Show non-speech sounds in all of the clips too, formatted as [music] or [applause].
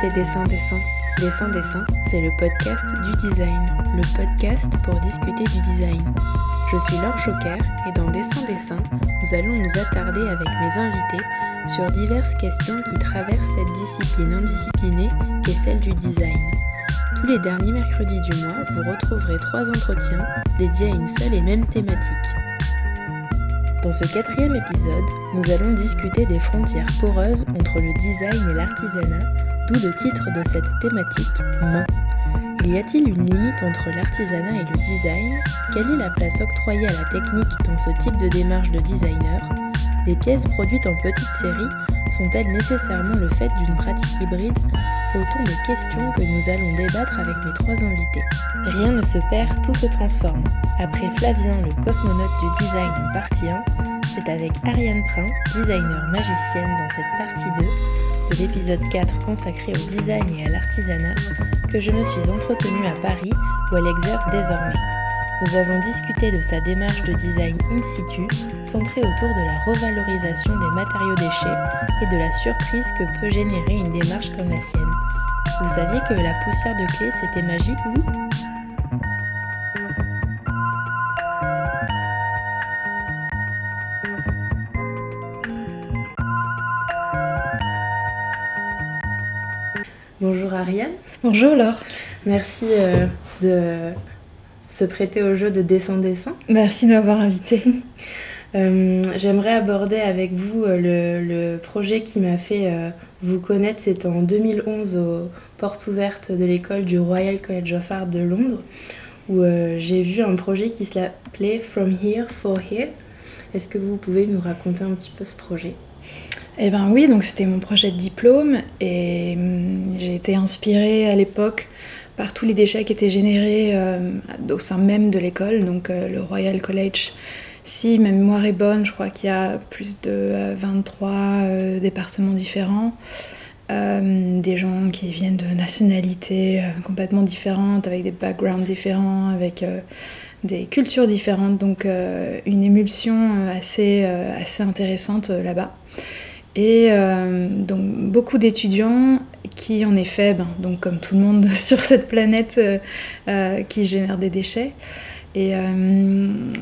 c'est Dessin Dessin. Dessin Dessin, c'est le podcast du design, le podcast pour discuter du design. Je suis Laure Choquer et dans Dessin Dessin, nous allons nous attarder avec mes invités sur diverses questions qui traversent cette discipline indisciplinée qu'est celle du design. Tous les derniers mercredis du mois, vous retrouverez trois entretiens dédiés à une seule et même thématique. Dans ce quatrième épisode, nous allons discuter des frontières poreuses entre le design et l'artisanat, d'où le titre de cette thématique, Main. Y a-t-il une limite entre l'artisanat et le design? Quelle est la place octroyée à la technique dans ce type de démarche de designer? Les pièces produites en petite série sont-elles nécessairement le fait d'une pratique hybride? Autant de questions que nous allons débattre avec mes trois invités. Rien ne se perd, tout se transforme. Après Flavien, le cosmonaute du design en partie 1, c'est avec Ariane Prin, designer magicienne dans cette partie 2 de l'épisode 4 consacré au design et à l'artisanat que je me suis entretenue à Paris où elle exerce désormais. Nous avons discuté de sa démarche de design in situ, centrée autour de la revalorisation des matériaux déchets et de la surprise que peut générer une démarche comme la sienne. Vous saviez que la poussière de clé c'était magique, vous? Bonjour Ariane. Bonjour Laure. Merci euh, de se prêter au jeu de dessin-dessin. Merci de m'avoir invité. [laughs] Euh, J'aimerais aborder avec vous euh, le, le projet qui m'a fait euh, vous connaître. C'est en 2011 aux portes ouvertes de l'école du Royal College of Art de Londres où j'ai vu un projet qui s'appelait From Here for Here. Est-ce que vous pouvez nous raconter un petit peu ce projet? Eh ben oui, donc c'était mon projet de diplôme et hum, j'ai été inspirée à l'époque par tous les déchets qui étaient générés euh, au sein même de l'école, donc euh, le Royal College. Si ma mémoire est bonne, je crois qu'il y a plus de euh, 23 euh, départements différents, des gens qui viennent de nationalités complètement différentes, avec des backgrounds différents, avec des cultures différentes, donc une émulsion assez, intéressante là-bas. Et euh, donc beaucoup d'étudiants qui en effet, ben, donc comme tout le monde [laughs] sur cette planète, euh, euh, qui génèrent des déchets. Et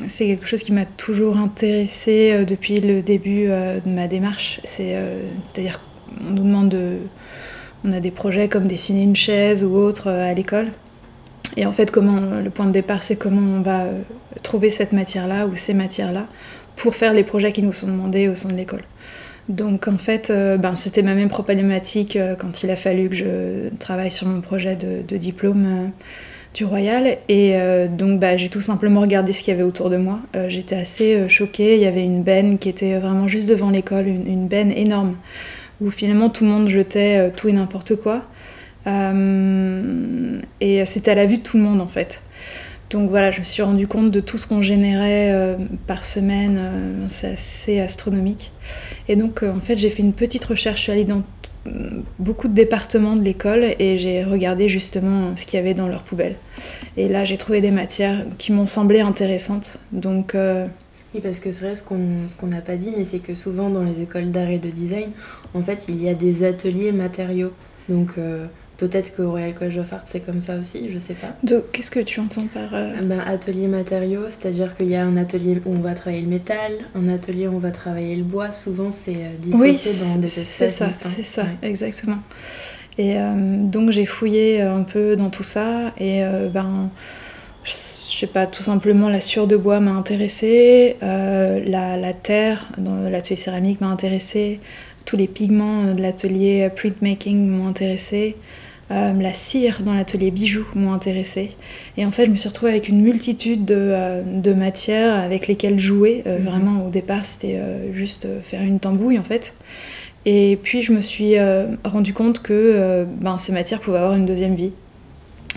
c'est quelque chose qui m'a toujours intéressée depuis le début de ma démarche. C'est, C'est-à-dire qu'on nous demande de... On a des projets comme dessiner une chaise ou autre à l'école. Et en fait, comment le point de départ, c'est comment on va trouver cette matière-là ou ces matières-là pour faire les projets qui nous sont demandés au sein de l'école. Donc en fait, euh, ben, c'était ma même problématique euh, quand il a fallu que je travaille sur mon projet de, diplôme euh, du Royal. Et donc bah, j'ai tout simplement regardé ce qu'il y avait autour de moi. J'étais assez choquée. Il y avait une benne qui était vraiment juste devant l'école, une, benne énorme, où finalement tout le monde jetait tout et n'importe quoi. Et c'était à la vue de tout le monde en fait. Donc voilà, je me suis rendu compte de tout ce qu'on générait euh, par semaine, euh, c'est assez astronomique. Et donc euh, en fait j'ai fait une petite recherche, je suis allée dans t- beaucoup de départements de l'école et j'ai regardé justement ce qu'il y avait dans leurs poubelles. Et là j'ai trouvé des matières qui m'ont semblé intéressantes. Donc Oui, parce que c'est vrai, ce qu'on ce qu'on n'a pas dit, mais c'est que souvent dans les écoles d'art et de design, en fait, il y a des ateliers matériaux. Donc peut-être qu'au Royal College of Art, c'est comme ça aussi, je sais pas. de- qu'est-ce que tu entends par... euh, Ah Ben, atelier matériaux, c'est-à-dire qu'il y a un atelier où on va travailler le métal, un atelier où on va travailler le bois. Souvent, c'est euh, Oui, dissocié dans des c'est espaces ça, c'est ça, Ouais. exactement. Et euh, donc j'ai fouillé un peu dans tout ça et euh, ben je sais pas, tout simplement la sciure de bois m'a intéressée, la, la terre dans l'atelier céramique m'a intéressée, tous les pigments de l'atelier printmaking m'ont intéressée, euh, la cire dans l'atelier bijoux m'ont intéressée. Et en fait, je me suis retrouvée avec une multitude de, euh, de matières avec lesquelles jouer. Euh, Mhm. Vraiment, au départ, c'était juste faire une tambouille en fait. Et puis je me suis rendu compte que ben, ces matières pouvaient avoir une deuxième vie.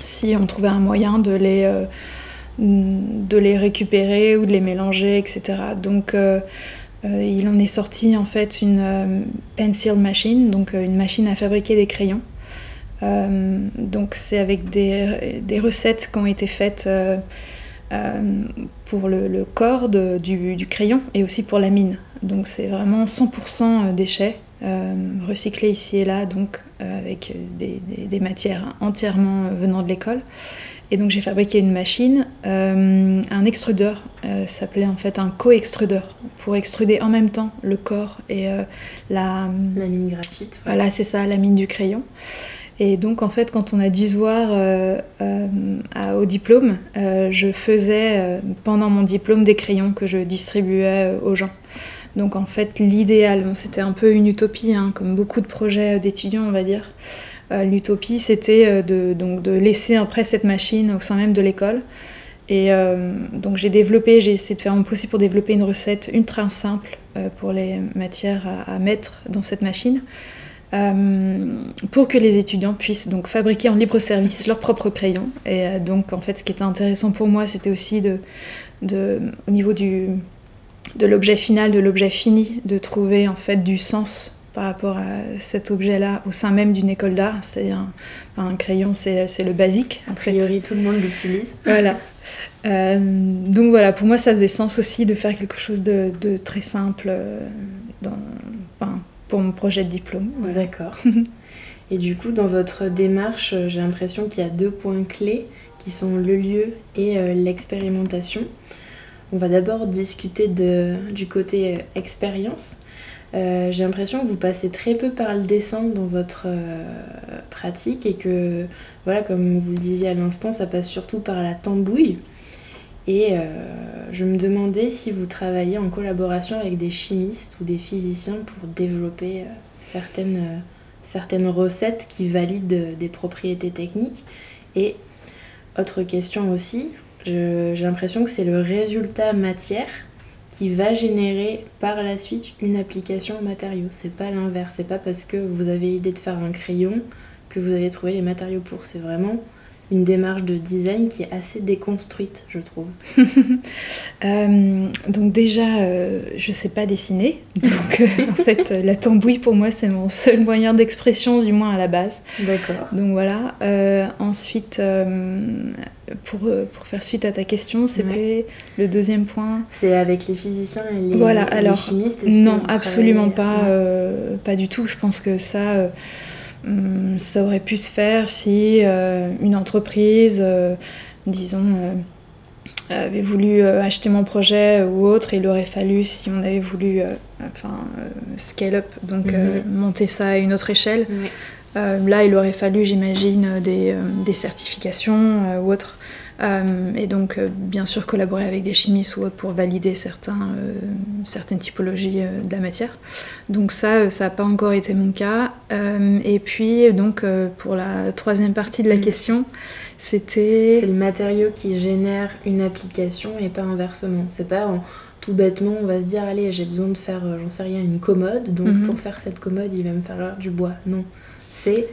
Si on trouvait un moyen de les, de les récupérer ou de les mélanger, etc. Donc euh, euh, il en est sorti en fait une euh, pencil machine, donc une machine à fabriquer des crayons. Euh, donc c'est avec des, des recettes qui ont été faites euh, euh, pour le, le corps de- du, du crayon et aussi pour la mine. Donc c'est vraiment 100% déchets recyclés ici et là, donc avec des, matières entièrement venant de l'école. Et donc j'ai fabriqué une machine, un extrudeur, ça s'appelait en fait un co-extrudeur, pour extruder en même temps le corps et la... La mine graphite. Voilà, c'est ça, la mine du crayon. Et donc, en fait, quand on a dû se voir euh, euh, au diplôme, euh, je faisais pendant mon diplôme des crayons que je distribuais aux gens. Donc, en fait, l'idéal, c'était un peu une utopie, hein, comme beaucoup de projets d'étudiants, on va dire. L'utopie, c'était de, laisser après cette machine au sein même de l'école. Et donc, j'ai développé, j'ai essayé de faire mon possible pour développer une recette ultra simple pour les matières à mettre dans cette machine. Euh, pour que les étudiants puissent donc fabriquer en libre service leurs propres crayons. Et euh, donc en fait ce qui était intéressant pour moi c'était aussi de, de, au niveau du, de l'objet final, de l'objet fini, de trouver en fait du sens par rapport à cet objet-là au sein même d'une école d'art. C'est un, un, crayon, c'est, le basique. A priori, tout le monde l'utilise. Voilà. Euh, donc voilà, pour moi, ça faisait sens aussi de faire quelque chose de, de très simple dans, enfin, pour mon projet de diplôme. D'accord. [laughs] Et du coup, dans votre démarche, j'ai l'impression qu'il y a deux points clés qui sont le lieu et euh, l'expérimentation. On va d'abord discuter de, du côté euh, expérience. Euh, j'ai l'impression que vous passez très peu par le dessin dans votre pratique et que, voilà, comme vous le disiez à l'instant, ça passe surtout par la tambouille. Et euh, je me demandais si vous travaillez en collaboration avec des chimistes ou des physiciens pour développer euh, certaines, euh, certaines recettes qui valident des propriétés techniques. Et autre question aussi, j'ai l'impression que c'est le résultat matière qui va générer par la suite une application au matériau. C'est pas l'inverse, c'est pas parce que vous avez l'idée de faire un crayon que vous allez trouver les matériaux pour. C'est vraiment une démarche de design qui est assez déconstruite, je trouve. [laughs] Euh, donc déjà, euh, je sais pas dessiner, donc euh, en [laughs] fait, la tambouille pour moi c'est mon seul moyen d'expression, du moins à la base. D'accord. Donc voilà. ensuite, pour, pour faire suite à ta question, c'était le deuxième point. C'est avec les physiciens et les, voilà, alors, chimistes. Non, absolument pas, pas du tout. Je pense que ça ça aurait pu se faire si euh, une entreprise, euh, disons, euh, avait voulu acheter mon projet ou autre, il aurait fallu, si on avait voulu enfin, scale up, donc mhm. monter ça à une autre échelle, là il aurait fallu, j'imagine, des, des, certifications ou autre. Euh, et donc, euh, bien sûr, collaborer avec des chimistes ou autres pour valider certains, euh, certaines typologies de la matière. Donc ça, ça n'a pas encore été mon cas. et puis, donc, pour la troisième partie de la mm. question, c'était... C'est le matériau qui génère une application et pas inversement. C'est pas tout bêtement, on va se dire, allez, j'ai besoin de faire, j'en sais rien, une commode, donc mm-hmm. pour faire cette commode, il va me falloir du bois. Non, c'est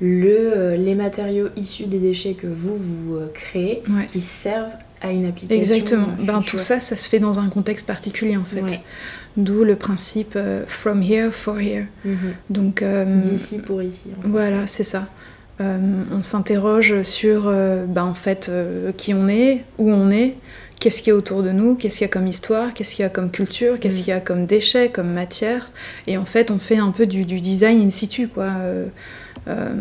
le, euh, les matériaux issus des déchets que vous, vous euh, créez qui servent à une application. Exactement. Ben, tout ça, ça se fait dans un contexte particulier en fait. D'où le principe euh, from here for here. Mhm. Donc d'ici pour ici. voilà, c'est ça. on s'interroge sur ben, en fait qui on est, où on est, qu'est-ce qu'il y a autour de nous, qu'est-ce qu'il y a comme histoire, qu'est-ce qu'il y a comme culture, qu'est-ce mhm. qu'il y a comme déchets, comme matière. Et en fait, on fait un peu du, du design in situ, quoi. Euh,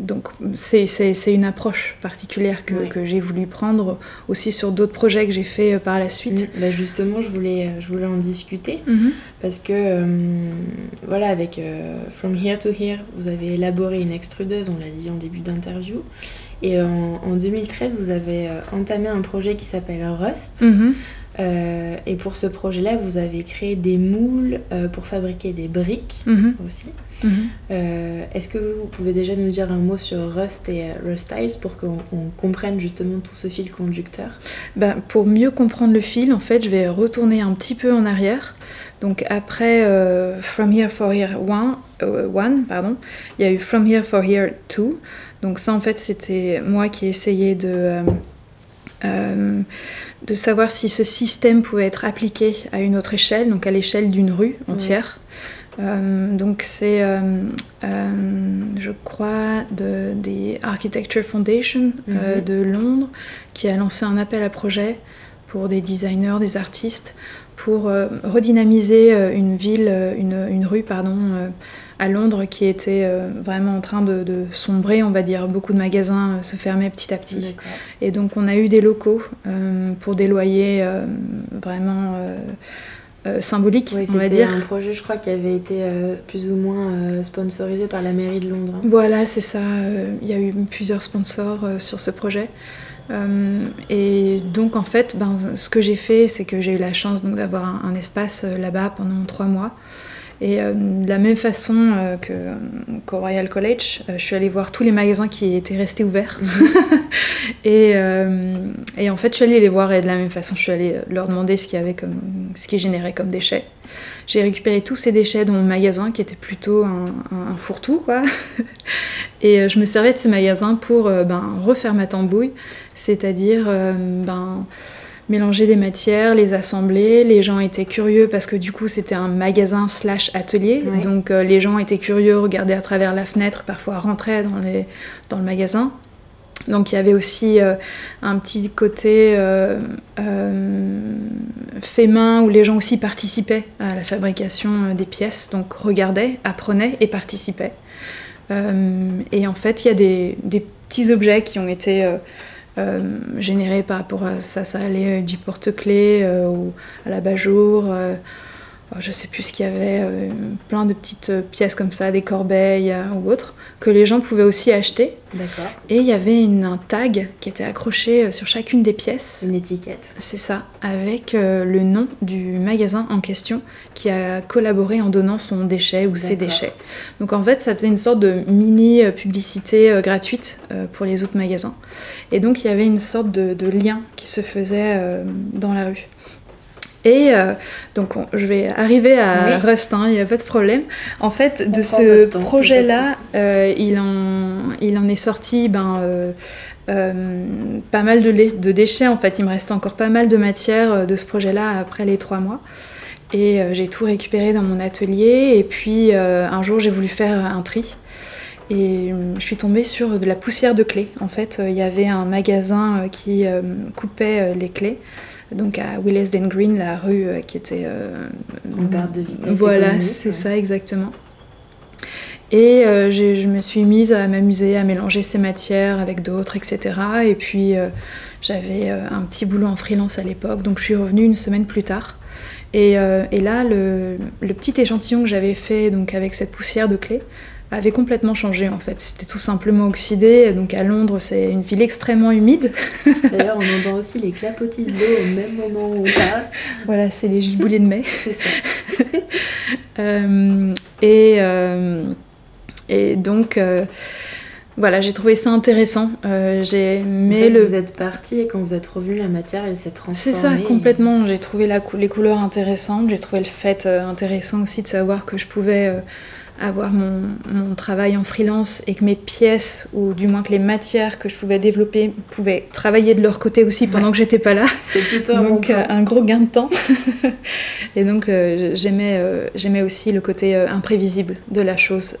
donc c'est une approche particulière que, que j'ai voulu prendre aussi sur d'autres projets que j'ai fait euh, par la suite. Bah justement, je voulais, je voulais en discuter mhm. parce que euh, voilà, avec From Here to Here, vous avez élaboré une extrudeuse, on l'a dit en début d'interview. Et en, en, 2013, vous avez entamé un projet qui s'appelle Rust. Mhm. et pour ce projet-là, vous avez créé des moules pour fabriquer des briques mhm. aussi. Euh, est-ce que vous pouvez déjà nous dire un mot sur Rust et euh, Rust Styles pour qu'on comprenne justement tout ce fil conducteur? Ben, Pour mieux comprendre le fil, en fait, je vais retourner un petit peu en arrière. Donc après euh, From Here for Here 1, pardon, il y a eu From Here for Here 2. Donc ça, en fait, c'était moi qui essayais de... de savoir si ce système pouvait être appliqué à une autre échelle, donc à l'échelle d'une rue entière. Euh, donc c'est, euh, euh, je crois, de, des Architecture Foundation mhm. de Londres qui a lancé un appel à projet pour des designers, des artistes, pour redynamiser une ville, une, rue, pardon, à Londres qui était vraiment en train de, sombrer, on va dire. Beaucoup de magasins se fermaient petit à petit. Et donc on a eu des locaux pour des loyers vraiment euh, symbolique, on va dire. un projet, je crois, qui avait été euh, plus ou moins euh, sponsorisé par la mairie de Londres. Hein. Voilà, c'est ça. Il y a eu plusieurs sponsors sur ce projet. et donc, en fait, ben, ce que j'ai fait, c'est que j'ai eu la chance d'avoir un, espace là-bas pendant trois mois. Et de la même façon qu'au Royal College, je suis allée voir tous les magasins qui étaient restés ouverts. Mhm. [laughs] et, et, en fait, je suis allée les voir et de la même façon, je suis allée leur demander ce qu'il y avait comme, ce qui généré comme déchets. J'ai récupéré tous ces déchets dans mon magasin qui était plutôt un, fourre-tout, quoi. [laughs] Et euh, je me servais de ce magasin pour euh, ben, refaire ma tambouille, c'est-à-dire euh, ben, mélanger des matières, les assembler. Les gens étaient curieux parce que du coup c'était un magasin slash atelier, donc les gens étaient curieux, regardaient à travers la fenêtre, parfois rentraient dans, les, dans le magasin. Donc il y avait aussi euh, un petit côté euh, euh, fait main où les gens aussi participaient à la fabrication des pièces, donc regardaient, apprenaient et participaient. et en fait, il y a des, petits objets qui ont été générés par rapport à ça. Ça allait du porte-clés ou à la bajour Oh, je sais plus ce qu'il y avait, euh, plein de petites euh, pièces comme ça, des corbeilles euh, ou autres, que les gens pouvaient aussi acheter. D'accord. Et il y avait un tag qui était accroché sur chacune des pièces. Une étiquette. C'est ça, avec le nom du magasin en question qui a collaboré en donnant son déchet ou ses déchets. Donc en fait, ça faisait une sorte de mini publicité gratuite pour les autres magasins. Et donc il y avait une sorte de lien qui se faisait dans la rue. Et euh, donc je vais arriver à Rust, hein, il n'y a pas de problème. En fait, de ce projet-là, euh, il, en, il en est sorti ben, euh, pas mal de, de, déchets. En fait, il me reste encore pas mal de matière de ce projet-là après les trois mois. Et j'ai tout récupéré dans mon atelier. Et puis un jour, j'ai voulu faire un tri. Et je suis tombée sur de la poussière de clés. En fait, il y avait un magasin qui coupait les clés donc à Willesden Green, la rue euh, qui était euh, en perte de vitesse. Voilà, c'est ça exactement. Et euh, je me suis mise à m'amuser, à mélanger ces matières avec d'autres, etc. Et puis j'avais un petit boulot en freelance à l'époque, donc je suis revenue une semaine plus tard. Et, et là, le, le, petit échantillon que j'avais fait donc avec cette poussière de clé, avait complètement changé en fait. C'était tout simplement oxydé. Donc à Londres, c'est une ville extrêmement humide. [laughs] D'ailleurs, on entend aussi les clapotis de l'eau au même moment où on parle. Voilà, c'est les giboulées de mai. [laughs] c'est ça. [laughs] Euh, et, euh, et donc. Euh, voilà, j'ai trouvé ça intéressant. j'ai mais le... vous êtes parti et quand vous êtes revenu, la matière, elle s'est transformée. C'est ça, complètement. J'ai trouvé la les couleurs intéressantes. J'ai trouvé le fait intéressant aussi de savoir que je pouvais avoir mon, mon, travail en freelance et que mes pièces, ou du moins que les matières que je pouvais développer, pouvaient travailler de leur côté aussi pendant que j'étais pas là. [laughs] C'est plutôt Donc euh, un gros gain de temps. [laughs] et donc euh, j'aimais, euh, j'aimais aussi le côté imprévisible de la chose.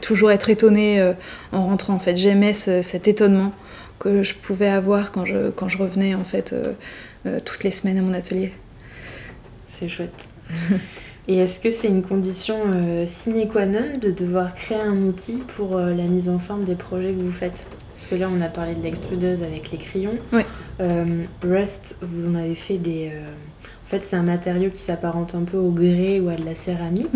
toujours être étonnée en rentrant en fait. J'aimais cet étonnement que je pouvais avoir quand je, quand je revenais en fait toutes les semaines à mon atelier. C'est chouette. [laughs] Et est-ce que c'est une condition euh, sine qua non de devoir créer un outil pour euh, la mise en forme des projets que vous faites? Parce que là, on a parlé de l'extrudeuse avec les crayons. Euh, Rust, vous en avez fait des... En fait, c'est un matériau qui s'apparente un peu au grès ou à de la céramique.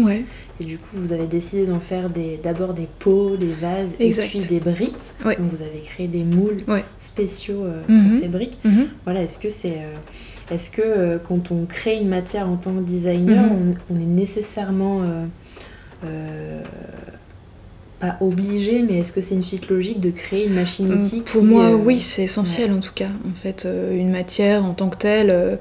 Et du coup, vous avez décidé d'en faire d'abord des pots, des vases et puis des briques. Donc, vous avez créé des moules spéciaux pour mhm. ces briques. Mhm. Voilà, est-ce que c'est est-ce que euh, quand on crée une matière en tant que designer, mhm. on, est nécessairement euh, euh, pas obligé, mais est-ce que c'est une suite logique de créer une machine-outil Pour moi, oui, c'est essentiel en tout cas. En fait, une matière en tant que telle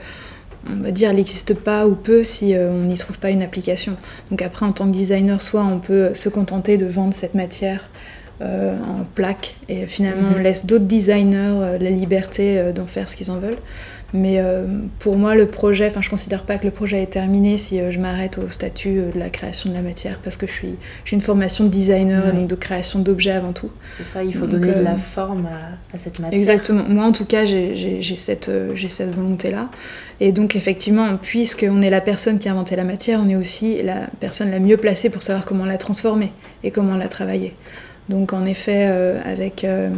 on va dire, elle n'existe pas ou peu si on n'y trouve pas une application. Donc après, en tant que designer, soit on peut se contenter de vendre cette matière en plaques. Et finalement, on Mhm. laisse d'autres designers la liberté d'en faire ce qu'ils en veulent. Mais euh, pour moi, le projet, enfin, je considère pas que le projet est terminé si euh, je m'arrête au statut euh, de la création de la matière, parce que je suis, j'ai une formation de designer, Ouais. donc de création d'objets avant tout. C'est ça, il faut Donc, donner de la forme à, à cette matière. Exactement. Moi, en tout cas, j'ai, cette, j'ai cette volonté-là. Et donc, effectivement, puisqu'on est la personne qui a inventé la matière, on est aussi la personne la mieux placée pour savoir comment la transformer et comment la travailler. Donc, en effet, euh, avec, euh,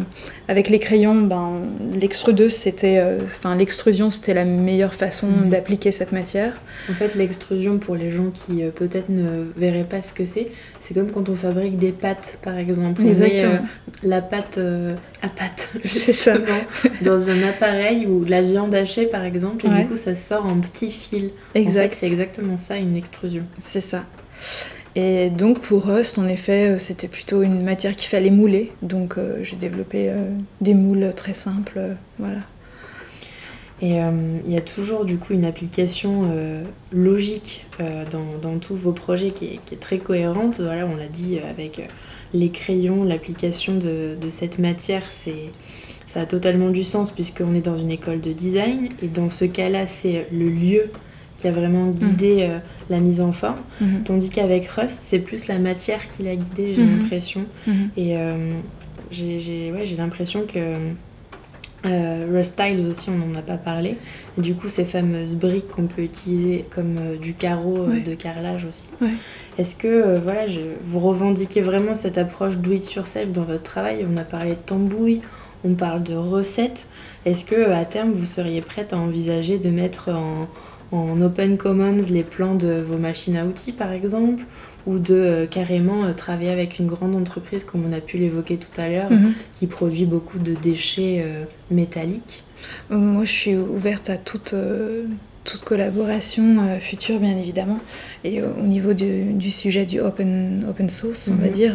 avec les crayons, ben, l'extrudeuse, c'était, euh, enfin, l'extrusion, c'était la meilleure façon Mhm. d'appliquer cette matière. En fait, l'extrusion, pour les gens qui peut-être ne verraient pas ce que c'est, c'est comme quand on fabrique des pâtes, par exemple. On met Exactement. euh, la pâte à pâte, [laughs] justement, dans un appareil ou de la viande hachée, par exemple, et Ouais. du coup, ça sort en petits fils. En Exact. fait, c'est exactement ça, une extrusion. C'est ça. Et donc pour Rust, en effet, euh, c'était plutôt une matière qu'il fallait mouler. Donc euh, j'ai développé euh, des moules très simples. voilà. Et il y a toujours du coup une application logique dans, tous vos projets qui est, très cohérente. Voilà, on l'a dit avec les crayons, l'application de, de cette matière, c'est ça a totalement du sens puisqu'on est dans une école de design. Et dans ce cas-là, c'est le lieu qui a vraiment guidé euh, la mise en forme. Mhm. Tandis qu'avec Rust, c'est plus la matière qui l'a guidé, j'ai Mhm. l'impression. Mhm. Et euh, j'ai j'ai- ouais, j'ai l'impression que euh, Rust Tiles aussi, on n'en a pas parlé. Et du coup, ces fameuses briques qu'on peut utiliser comme euh, du carreau euh, Ouais. de carrelage aussi. Ouais. Est-ce que voilà, je, vous revendiquez vraiment cette approche do it yourself dans votre travail? On a parlé de tambouille, on parle de recettes. Est-ce que à terme, vous seriez prête à envisager de mettre en, en open commons les plans de vos machines à outils, par exemple ou de euh, carrément euh, travailler avec une grande entreprise comme on a pu l'évoquer tout à l'heure, Mhm. qui produit beaucoup de déchets euh, métalliques. Moi, je suis ouverte à toute, toute collaboration future, bien évidemment. Et au niveau du, du sujet du open, open source, on va Mhm. dire,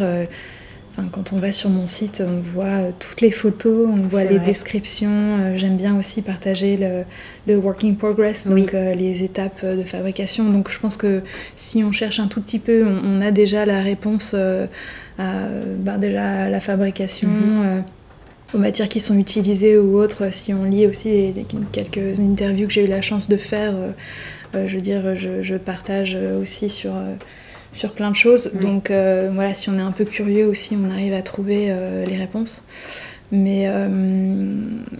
enfin, quand on va sur mon site, on voit euh, toutes les photos, on voit les vrai. descriptions. euh, J'aime bien aussi partager le, le work in progress, donc Oui. euh, les étapes de fabrication. Donc je pense que si on cherche un tout petit peu, on, on a déjà la réponse euh, à ben, déjà à la fabrication. Mhm. euh, aux matières qui sont utilisées ou autres, si on lit aussi les- les- quelques interviews que j'ai eu la chance de faire, je veux dire, je, je partage aussi sur, sur plein de choses. Donc euh, voilà, si on est un peu curieux aussi, on arrive à trouver euh, les réponses. Mais, euh,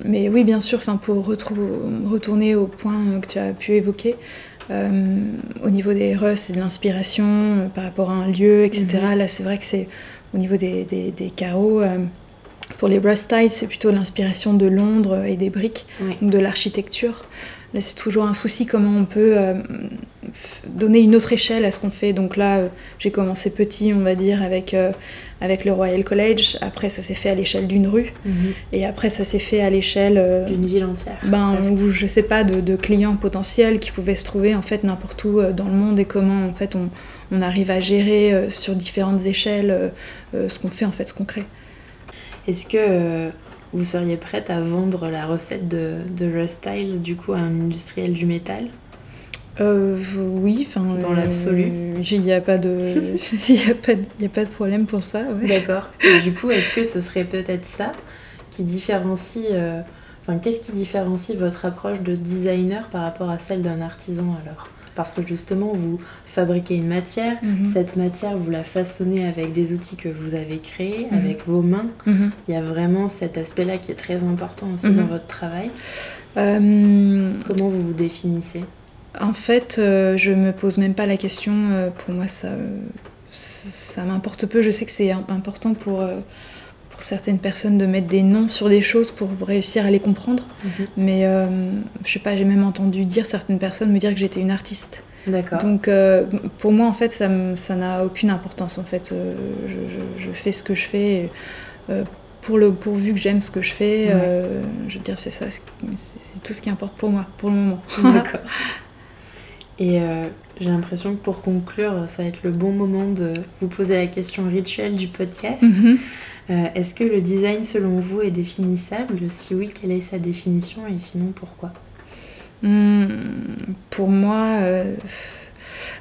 mais oui, bien sûr, pour retourner au point que tu as pu évoquer, au niveau des Russes et de l'inspiration par rapport à un lieu, etc., Mhm. là c'est vrai que c'est au niveau des, des, des carreaux. pour les Rust Tiles, c'est plutôt l'inspiration de Londres et des briques, Oui. donc de l'architecture. Là, c'est toujours un souci comment on peut euh, donner une autre échelle à ce qu'on fait. Donc là, euh, j'ai commencé petit, on va dire, avec, euh, avec le Royal College. Après, ça s'est fait à l'échelle d'une rue. Mhm. Et après, ça s'est fait à l'échelle D'une ville entière. ben, ou je sais pas, de, de clients potentiels qui pouvaient se trouver en fait n'importe où dans le monde et comment en fait on, on arrive à gérer sur différentes échelles ce qu'on fait en fait, ce qu'on crée. Est-ce que vous seriez prête à vendre la recette de, de Rust du coup à un industriel du métal? Euh, oui, enfin. Dans l'absolu. Il n'y a pas de, [laughs] il y a pas, de- il y a pas de problème pour ça. ouais. D'accord. Et du coup, est-ce que ce serait peut-être ça qui différencie, euh, enfin, qu'est-ce qui différencie votre approche de designer par rapport à celle d'un artisan alors? Parce que justement, vous fabriquez une matière, Mhm. cette matière, vous la façonnez avec des outils que vous avez créés, Mhm. avec vos mains. Mhm. Il y a vraiment cet aspect-là qui est très important aussi dans votre travail. Euh, Comment vous vous définissez? en fait, euh, je me pose même pas la question. euh, pour moi, ça, ça m'importe peu. Je sais que c'est im- important pour, euh, pour certaines personnes de mettre des noms sur des choses pour réussir à les comprendre. Mais euh, je sais pas, j'ai même entendu dire certaines personnes me dire que j'étais une artiste. D'accord. Donc euh, pour moi en fait ça n'a aucune importance en fait. Euh, je, je- je fais ce que je fais pour le pourvu que j'aime ce que je fais. Ouais. je veux dire c'est ça, c'est tout ce qui importe pour moi pour le moment. [laughs] [laughs] D'accord. Et j'ai l'impression que pour conclure, ça va être le bon moment de vous poser la question rituelle du podcast. Mhm. Euh, Est-ce que le design, selon vous, est définissable? Si oui, quelle est sa définition? Et sinon pourquoi? Hmm, pour moi, euh,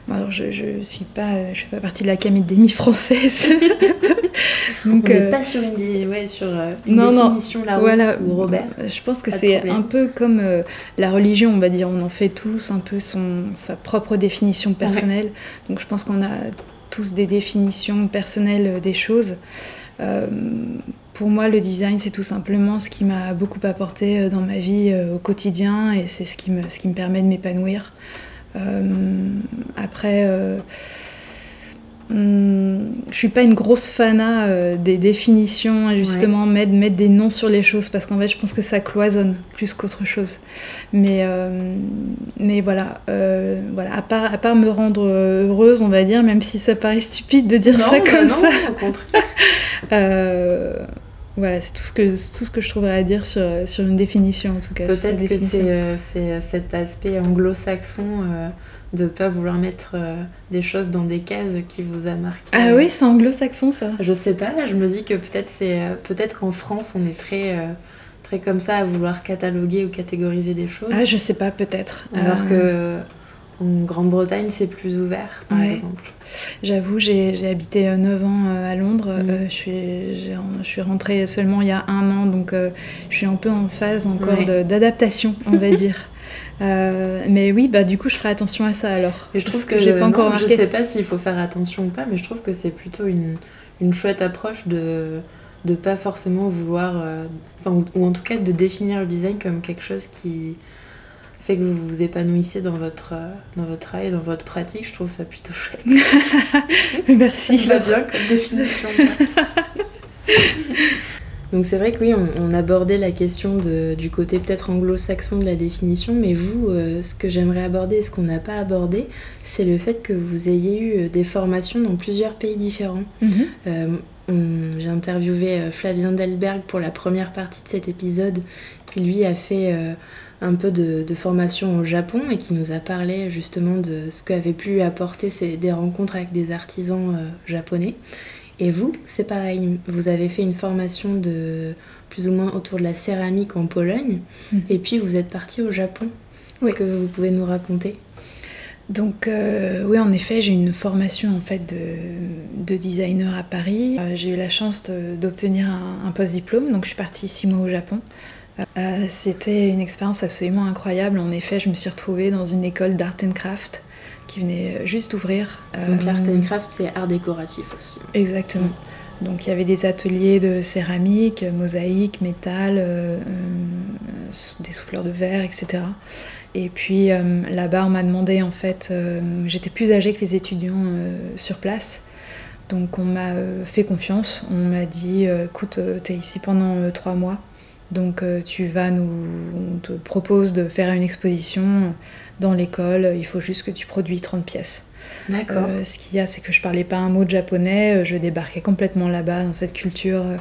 bon, alors je, je suis pas, je fais pas partie de la Académie française, [laughs] Donc, on n'est pas sur une, ouais, sur une définition Larousse voilà, ou Robert. Je pense que c'est un peu comme la religion, on va dire. On en fait tous un peu son, sa propre définition personnelle. Donc je pense qu'on a tous des définitions personnelles des choses. Euh, pour moi, le design, c'est tout simplement ce qui m'a beaucoup apporté euh, dans ma vie euh, au quotidien et c'est ce, qui me, ce qui me permet de m'épanouir. après, Hmm, je suis pas une grosse fana euh, des définitions, justement, mettre, mettre des noms sur les choses, parce qu'en fait, je pense que ça cloisonne plus qu'autre chose. Mais, euh, mais voilà, euh, voilà à, part, à part me rendre heureuse, on va dire, même si ça paraît stupide de dire ça comme non, ça. Au contraire. [laughs] voilà, c'est tout, ce que, tout ce que je trouverais à dire sur, sur une définition, en tout cas. Peut-être que c'est cet aspect anglo-saxon de pas vouloir mettre euh, des choses dans des cases qui vous a marqué. Ah oui, c'est anglo-saxon ça. Je sais pas, je me dis que peut-être c'est euh, peut-être qu'en France on est très euh, très comme ça à vouloir cataloguer ou catégoriser des choses. Ah, je sais pas, peut-être. Alors que en Grande-Bretagne, c'est plus ouvert, par exemple. J'avoue, j'ai habité 9 ans à Londres. Mm. je, suis, je suis rentrée seulement il y a un an, donc je suis un peu en phase encore d'adaptation, on va [laughs] dire. Euh, mais oui, bah du coup, je ferai attention à ça alors. je trouve que, j'ai pas encore Je sais pas s'il faut faire attention ou pas, mais je trouve que c'est plutôt une, une, chouette approche de de pas forcément vouloir, euh, enfin, ou, en tout cas de définir le design comme quelque chose qui fait que vous vous épanouissez dans votre, euh, dans votre travail, dans votre pratique. Je trouve ça plutôt chouette. [laughs] Merci. Ça va bien comme définition. [laughs] Donc c'est vrai que oui, on, abordait la question du côté peut-être anglo-saxon de la définition, mais vous, euh, ce que j'aimerais aborder et ce qu'on n'a pas abordé, c'est le fait que vous ayez eu euh, des formations dans plusieurs pays différents. Mhm. Euh, j'ai interviewé Flavien Delberg pour la première partie de cet épisode, qui lui a fait un peu de, formation au Japon et qui nous a parlé justement de ce qu'avaient pu apporter ces, des rencontres avec des artisans japonais. Et vous, c'est pareil, vous avez fait une formation de plus ou moins autour de la céramique en Pologne, hmm. et puis vous êtes parti au Japon. Est-ce que vous pouvez nous raconter? Donc euh, oui, en effet, j'ai une formation en fait de, designer à Paris. Euh, j'ai eu la chance d'obtenir un, post-diplôme, donc je suis partie six mois au Japon. Euh, c'était une expérience absolument incroyable. En effet, je me suis retrouvée dans une école d'art and craft qui venait juste d'ouvrir. Donc l'art and craft, c'est art décoratif aussi. Exactement. Mm. Donc il y avait des ateliers de céramique, mosaïque, métal, euh, euh, des souffleurs de verre, etc. Et puis euh, là-bas, on m'a demandé, en fait, j'étais plus âgée que les étudiants sur place. Donc on m'a fait confiance, on m'a dit, écoute, tu es ici pendant trois mois, donc tu vas nous... On te propose de faire une exposition dans l'école, il faut juste que tu produis 30 pièces. D'accord. Euh, ce qu'il y a, c'est que je parlais pas un mot de japonais, euh, je débarquais complètement là-bas, dans cette culture euh,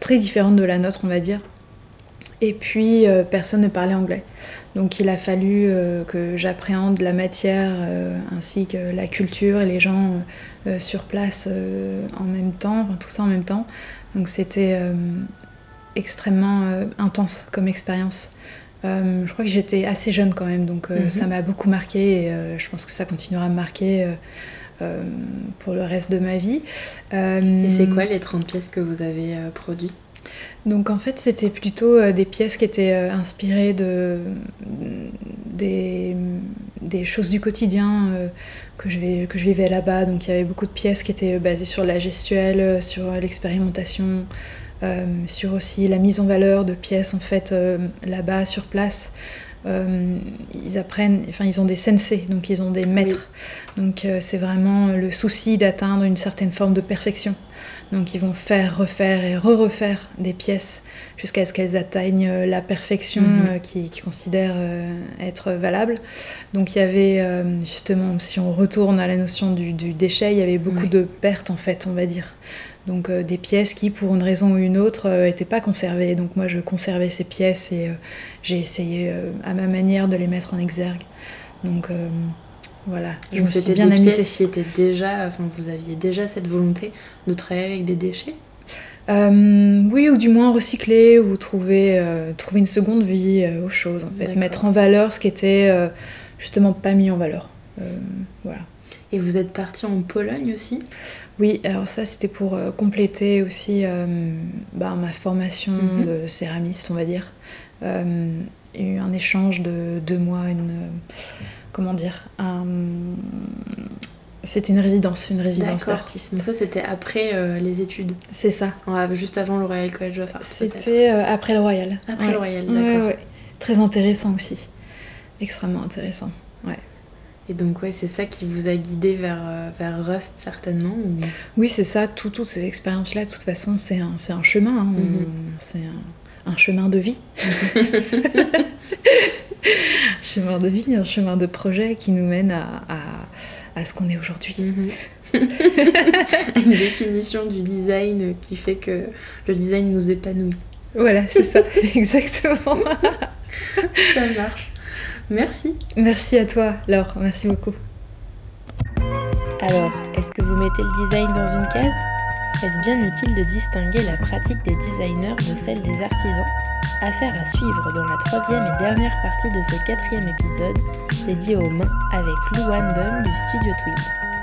très différente de la nôtre, on va dire. Et puis, personne ne parlait anglais. Donc, il a fallu que j'appréhende la matière ainsi que la culture et les gens sur place en même temps, enfin, tout ça en même temps. Donc, c'était extrêmement intense comme expérience. Euh, je crois que j'étais assez jeune quand même, donc euh, ça mhm. m'a beaucoup marqué et euh, je pense que ça continuera à me marquer pour le reste de ma vie. et c'est quoi les 30 pièces que vous avez produites? Donc en fait c'était plutôt des pièces qui étaient inspirées de, des, des, choses du quotidien que, je vais, que je vivais là-bas. Donc il y avait beaucoup de pièces qui étaient basées sur la gestuelle, sur l'expérimentation, euh, sur aussi la mise en valeur de pièces en fait euh, là-bas sur place. Euh, ils apprennent, enfin ils ont des sensei, donc ils ont des maîtres. Donc c'est vraiment le souci d'atteindre une certaine forme de perfection. Donc ils vont faire, refaire et re-refaire des pièces jusqu'à ce qu'elles atteignent la perfection mhm. qu'ils considèrent être valable. Donc il y avait justement, si on retourne à la notion du, déchet, il y avait beaucoup de pertes en fait, on va dire. Donc euh, des pièces qui, pour une raison ou une autre, n'étaient euh, pas conservées. Donc moi, je conservais ces pièces et euh, j'ai essayé à ma manière de les mettre en exergue. Donc voilà, je me suis bien des pièces qui étaient déjà, enfin vous aviez déjà cette volonté de travailler avec des déchets? Oui, ou du moins recycler ou trouver, trouver une seconde vie aux choses, en fait. Mettre en valeur ce qui était justement pas mis en valeur. voilà. Et vous êtes parti en Pologne aussi? Oui, alors ça c'était pour euh, compléter aussi euh, bah, ma formation Mhm. de céramiste, on va dire. Euh, il y a eu un échange de deux mois, une. euh, comment dire un- C'était une résidence, une résidence d'artiste. Donc ça, c'était après euh, les études, C'est ça. Juste avant le Royal College of Art. C'était euh, après le Royal. Après Ouais. le Royal, Ouais, d'accord. ouais. Très intéressant aussi. Extrêmement intéressant. Et donc, ouais, c'est ça qui vous a guidé vers, euh, vers Rust, certainement ou... Oui, c'est ça. tout- toutes ces expériences-là, de toute façon, c'est un, un chemin. hein. Mhm. C'est un, un chemin de vie. [laughs] un chemin de vie, un chemin de projet qui nous mène à, à- à ce qu'on est aujourd'hui. Mhm. [laughs] Une définition du design qui fait que le design nous épanouit. Voilà, c'est ça, [laughs] exactement. Ça marche. Merci. Merci à toi, Laure. Merci beaucoup. Alors, est-ce que vous mettez le design dans une case? Est-ce bien utile de distinguer la pratique des designers de celle des artisans? Affaire à suivre dans la troisième et dernière partie de ce quatrième épisode dédié aux mains avec Luan Bum du studio Twins.